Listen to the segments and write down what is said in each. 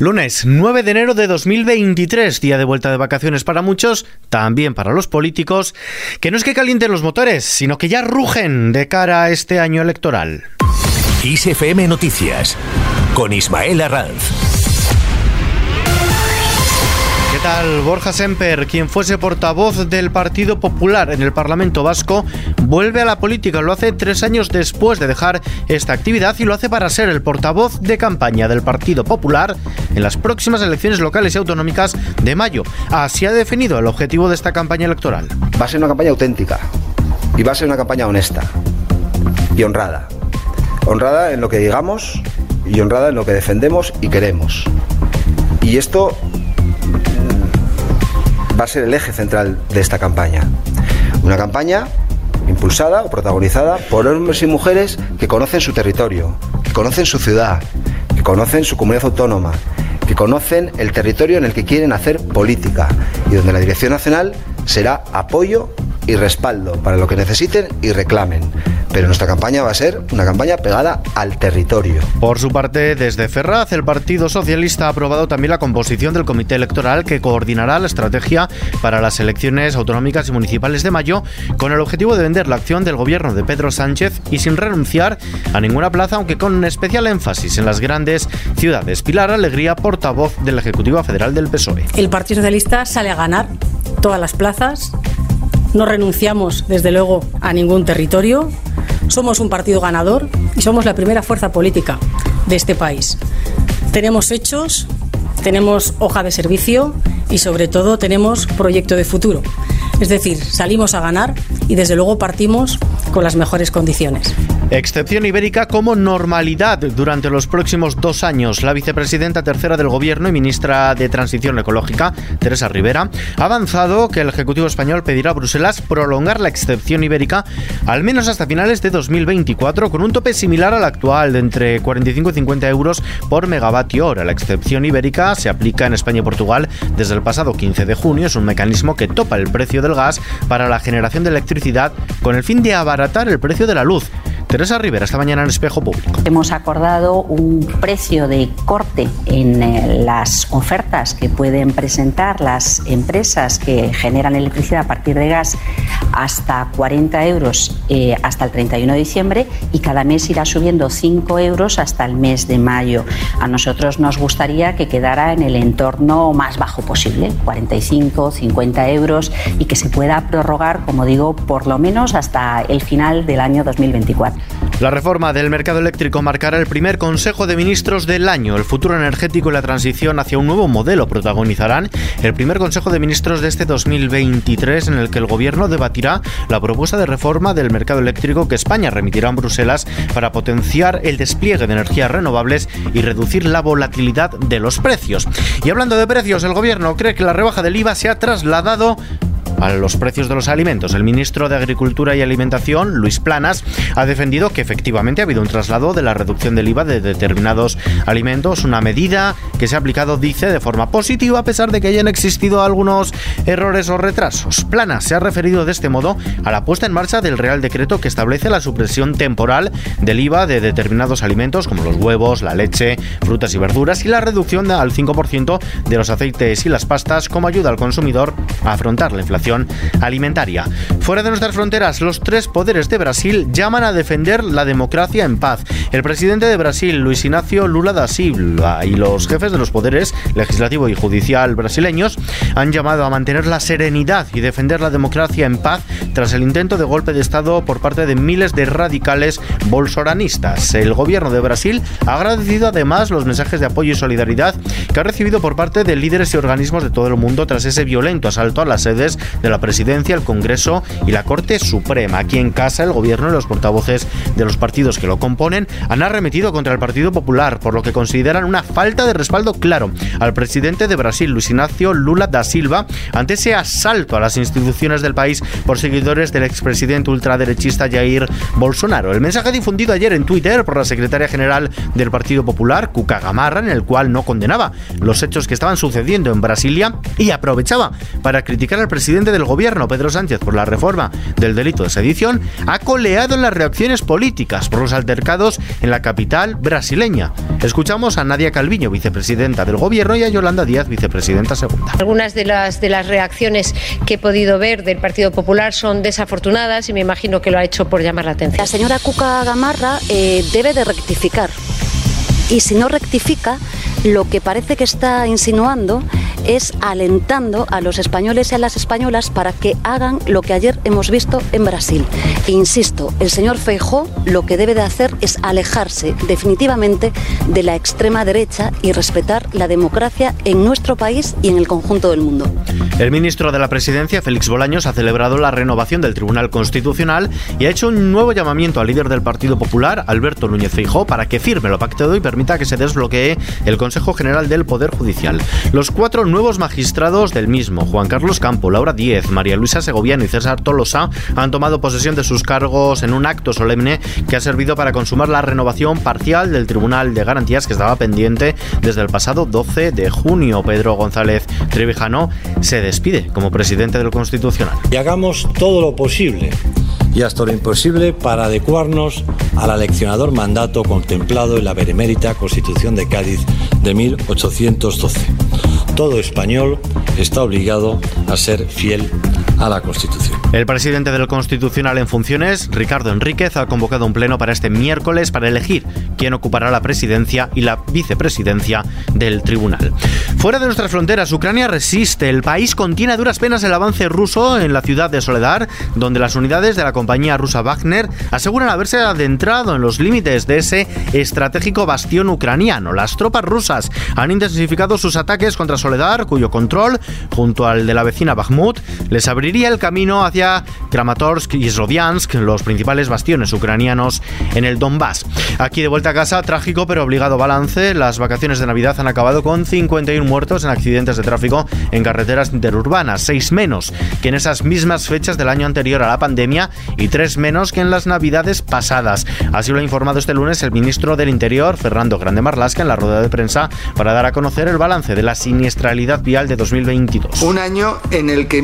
Lunes 9 de enero de 2023, día de vuelta de vacaciones para muchos, también para los políticos, que no es que calienten los motores, sino que ya rugen de cara a este año electoral. ISFM Noticias, con Ismael Arranz Borja Semper, quien fuese portavoz del Partido Popular en el Parlamento Vasco, vuelve a la política. Lo hace tres años después de dejar esta actividad y lo hace para ser el portavoz de campaña del Partido Popular en las próximas elecciones locales y autonómicas de mayo. Así ha definido el objetivo de esta campaña electoral. Va a ser una campaña auténtica y va a ser una campaña honesta y honrada. Honrada en lo que digamos y honrada en lo que defendemos y queremos. Y esto va a ser el eje central de esta campaña. Una campaña impulsada o protagonizada por hombres y mujeres que conocen su territorio, que conocen su ciudad, que conocen su comunidad autónoma, que conocen el territorio en el que quieren hacer política y donde la Dirección Nacional será apoyo y respaldo para lo que necesiten y reclamen. Pero nuestra campaña va a ser una campaña pegada al territorio. Por su parte, desde Ferraz, el Partido Socialista ha aprobado también la composición del comité electoral que coordinará la estrategia para las elecciones autonómicas y municipales de mayo, con el objetivo de vender la acción del gobierno de Pedro Sánchez y sin renunciar a ninguna plaza, aunque con un especial énfasis en las grandes ciudades. Pilar Alegría, portavoz de la Ejecutiva Federal del PSOE. El Partido Socialista sale a ganar todas las plazas no renunciamos, desde luego, a ningún territorio. Somos un partido ganador y somos la primera fuerza política de este país. Tenemos hechos, tenemos hoja de servicio y sobre todo tenemos proyecto de futuro. Es decir, salimos a ganar y desde luego partimos con las mejores condiciones. Excepción ibérica como normalidad durante los próximos dos años. La vicepresidenta tercera del Gobierno y ministra de Transición Ecológica, Teresa Rivera, ha avanzado que el Ejecutivo español pedirá a Bruselas prolongar la excepción ibérica al menos hasta finales de 2024 con un tope similar al actual de entre 45 y 50 euros por megavatio hora. La excepción ibérica se aplica en España y Portugal desde el pasado 15 de junio. Es un mecanismo que topa el precio del gas para la generación de electricidad con el fin de abaratar el precio de la luz. Teresa Rivera, esta mañana en Espejo Público. Hemos acordado un precio de corte en eh, las ofertas que pueden presentar las empresas que generan electricidad a partir de gas hasta 40 euros eh, hasta el 31 de diciembre y cada mes irá subiendo 5 euros hasta el mes de mayo. A nosotros nos gustaría que quedara en el entorno más bajo posible, 45, 50 euros y que se pueda prorrogar, como digo, por lo menos hasta el final del año 2024. La reforma del mercado eléctrico marcará el primer Consejo de Ministros del año. El futuro energético y la transición hacia un nuevo modelo protagonizarán el primer Consejo de Ministros de este 2023 en el que el Gobierno debatirá la propuesta de reforma del mercado eléctrico que España remitirá a Bruselas para potenciar el despliegue de energías renovables y reducir la volatilidad de los precios. Y hablando de precios, el Gobierno cree que la rebaja del IVA se ha trasladado a los precios de los alimentos. El ministro de Agricultura y Alimentación, Luis Planas, ha defendido que efectivamente ha habido un traslado de la reducción del IVA de determinados alimentos, una medida que se ha aplicado, dice, de forma positiva a pesar de que hayan existido algunos errores o retrasos. Planas se ha referido de este modo a la puesta en marcha del Real Decreto que establece la supresión temporal del IVA de determinados alimentos como los huevos, la leche, frutas y verduras y la reducción al 5% de los aceites y las pastas como ayuda al consumidor a afrontar la inflación alimentaria. Fuera de nuestras fronteras, los tres poderes de Brasil llaman a defender la democracia en paz. El presidente de Brasil, Luis Ignacio Lula da Silva, y los jefes de los poderes legislativo y judicial brasileños han llamado a mantener la serenidad y defender la democracia en paz tras el intento de golpe de Estado por parte de miles de radicales bolsoranistas. El gobierno de Brasil ha agradecido además los mensajes de apoyo y solidaridad que ha recibido por parte de líderes y organismos de todo el mundo tras ese violento asalto a las sedes de la Presidencia, el Congreso y la Corte Suprema. Aquí en casa, el Gobierno y los portavoces de los partidos que lo componen han arremetido contra el Partido Popular, por lo que consideran una falta de respaldo claro al presidente de Brasil, Luis Ignacio Lula da Silva, ante ese asalto a las instituciones del país por seguidores del expresidente ultraderechista Jair Bolsonaro. El mensaje difundido ayer en Twitter por la secretaria general del Partido Popular, Cuca Gamarra, en el cual no condenaba los hechos que estaban sucediendo en Brasilia y aprovechaba para criticar al presidente presidente del gobierno, Pedro Sánchez, por la reforma del delito de sedición, ha coleado en las reacciones políticas por los altercados en la capital brasileña. Escuchamos a Nadia Calviño, vicepresidenta del gobierno, y a Yolanda Díaz, vicepresidenta segunda. Algunas de las, de las reacciones que he podido ver del Partido Popular son desafortunadas y me imagino que lo ha hecho por llamar la atención. La señora Cuca Gamarra eh, debe de rectificar. Y si no rectifica, lo que parece que está insinuando es alentando a los españoles y a las españolas para que hagan lo que ayer hemos visto en Brasil. E insisto, el señor Feijó lo que debe de hacer es alejarse definitivamente de la extrema derecha y respetar la democracia en nuestro país y en el conjunto del mundo. El ministro de la Presidencia, Félix Bolaños, ha celebrado la renovación del Tribunal Constitucional y ha hecho un nuevo llamamiento al líder del Partido Popular, Alberto Núñez Feijó, para que firme lo pactado y permita que se desbloquee el Consejo General del Poder Judicial. Los cuatro nuevos magistrados del mismo, Juan Carlos Campo, Laura Díez, María Luisa Segoviano y César Tolosa, han tomado posesión de sus cargos en un acto solemne que ha servido para consumar la renovación parcial del Tribunal de Garantías que estaba pendiente desde el pasado 12 de junio. Pedro González Trevijano se despide como presidente del Constitucional. Y hagamos todo lo posible y hasta lo imposible para adecuarnos al aleccionador mandato contemplado en la benemérita Constitución de Cádiz de 1812. Todo español está obligado a ser fiel a la Constitución. El presidente del Constitucional en funciones, Ricardo Enríquez, ha convocado un pleno para este miércoles para elegir quién ocupará la presidencia y la vicepresidencia del tribunal. Fuera de nuestras fronteras, Ucrania resiste. El país contiene a duras penas el avance ruso en la ciudad de Soledar, donde las unidades de la compañía rusa Wagner aseguran haberse adentrado en los límites de ese estratégico bastión ucraniano. Las tropas rusas han intensificado sus ataques contra Soledar, cuyo control, junto al de la vecina Bakhmut, les abriría el camino hacia Kramatorsk y Sloviansk, los principales bastiones ucranianos en el Donbass. Aquí de vuelta a casa, trágico pero obligado balance. Las vacaciones de Navidad han acabado con 51 muertos en accidentes de tráfico en carreteras interurbanas, 6 menos que en esas mismas fechas del año anterior a la pandemia y 3 menos que en las Navidades pasadas. Así lo ha informado este lunes el ministro del Interior, Fernando Grande Marlasca, en la rueda de prensa para dar a conocer el balance de la siniestralidad vial de 2022. Un año en el que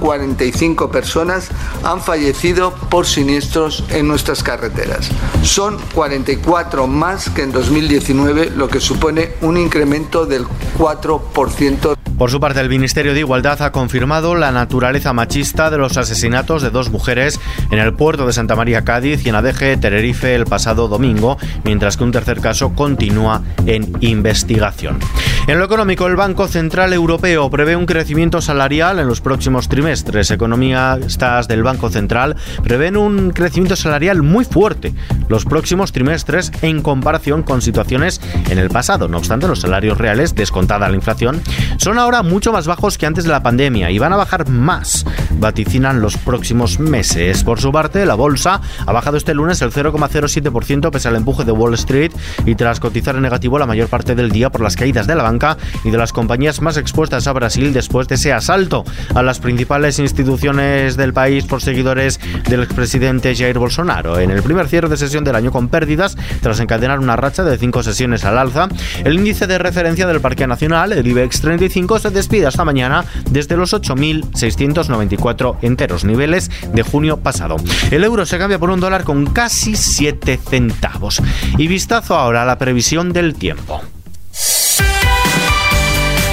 1.145 personas han fallecido por siniestros en nuestras carreteras. Son 44 más que en 2019, lo que supone un incremento del 4%. Por su parte, el Ministerio de Igualdad ha confirmado la naturaleza machista de los asesinatos de dos mujeres en el puerto de Santa María Cádiz y en Adeje, Tenerife, el pasado domingo, mientras que un tercer caso continúa en investigación. En lo económico, el Banco Central Europeo prevé un crecimiento salarial en los próximos trimestres. Economistas del Banco Central prevén un crecimiento salarial muy fuerte los próximos trimestres en comparación con situaciones en el pasado. No obstante, los salarios reales, descontada la inflación, son ahora mucho más bajos que antes de la pandemia y van a bajar más, vaticinan los próximos meses. Por su parte, la bolsa ha bajado este lunes el 0,07% pese al empuje de Wall Street y tras cotizar en negativo la mayor parte del día por las caídas de la banca y de las compañías más expuestas a Brasil después de ese asalto a las principales instituciones del país por seguidores del expresidente Jair Bolsonaro. En el primer cierre de sesión del año con pérdidas, tras encadenar una racha de cinco sesiones al alza, el índice de referencia del Parque Nacional, el IBEX 35, se despide esta mañana desde los 8.694 enteros niveles de junio pasado. El euro se cambia por un dólar con casi 7 centavos. Y vistazo ahora a la previsión del tiempo.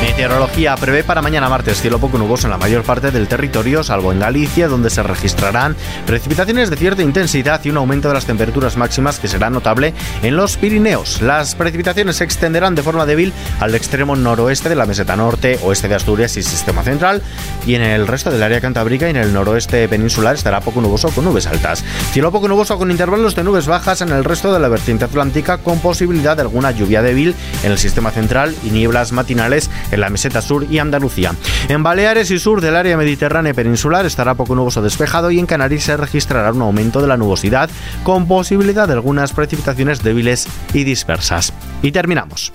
Meteorología prevé para mañana martes cielo poco nuboso en la mayor parte del territorio, salvo en Galicia, donde se registrarán precipitaciones de cierta intensidad y un aumento de las temperaturas máximas que será notable en los Pirineos. Las precipitaciones se extenderán de forma débil al extremo noroeste de la meseta norte, oeste de Asturias y sistema central, y en el resto del área cantábrica y en el noroeste peninsular estará poco nuboso con nubes altas. Cielo poco nuboso con intervalos de nubes bajas en el resto de la vertiente atlántica, con posibilidad de alguna lluvia débil en el sistema central y nieblas matinales en la meseta sur y Andalucía. En Baleares y sur del área mediterránea peninsular estará poco nuboso despejado y en Canarias se registrará un aumento de la nubosidad con posibilidad de algunas precipitaciones débiles y dispersas. Y terminamos.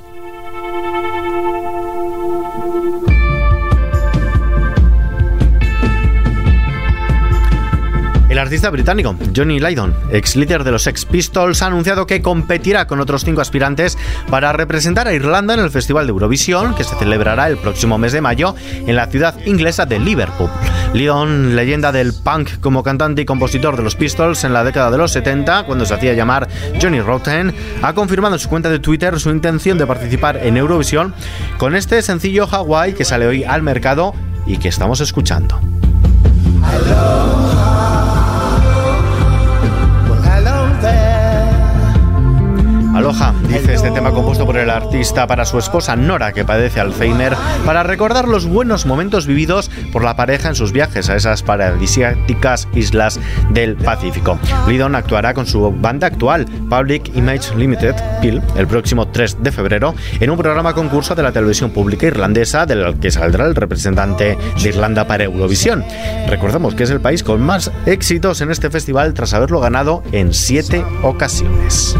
Artista británico Johnny Lydon, ex líder de los Sex Pistols, ha anunciado que competirá con otros cinco aspirantes para representar a Irlanda en el Festival de Eurovisión, que se celebrará el próximo mes de mayo en la ciudad inglesa de Liverpool. Lydon, leyenda del punk como cantante y compositor de los Pistols en la década de los 70, cuando se hacía llamar Johnny Rotten, ha confirmado en su cuenta de Twitter su intención de participar en Eurovisión con este sencillo Hawaii que sale hoy al mercado y que estamos escuchando. Dice este tema compuesto por el artista para su esposa Nora, que padece Alzheimer, para recordar los buenos momentos vividos por la pareja en sus viajes a esas paradisíacas islas del Pacífico. Lidon actuará con su banda actual, Public Image Limited, PIL, el próximo 3 de febrero, en un programa concurso de la televisión pública irlandesa, del que saldrá el representante de Irlanda para Eurovisión. Recordamos que es el país con más éxitos en este festival tras haberlo ganado en siete ocasiones.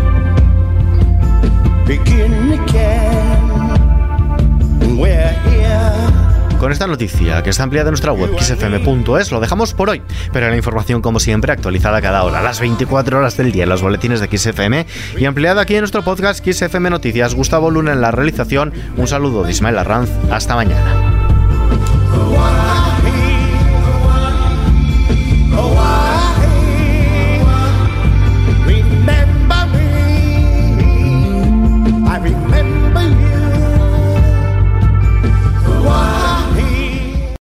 Con esta noticia, que está ampliada en nuestra web xfm.es, lo dejamos por hoy. Pero la información, como siempre, actualizada cada hora, las 24 horas del día en los boletines de XFM y ampliada aquí en nuestro podcast XFM Noticias. Gustavo Luna en la realización. Un saludo de Ismael Arranz. Hasta mañana.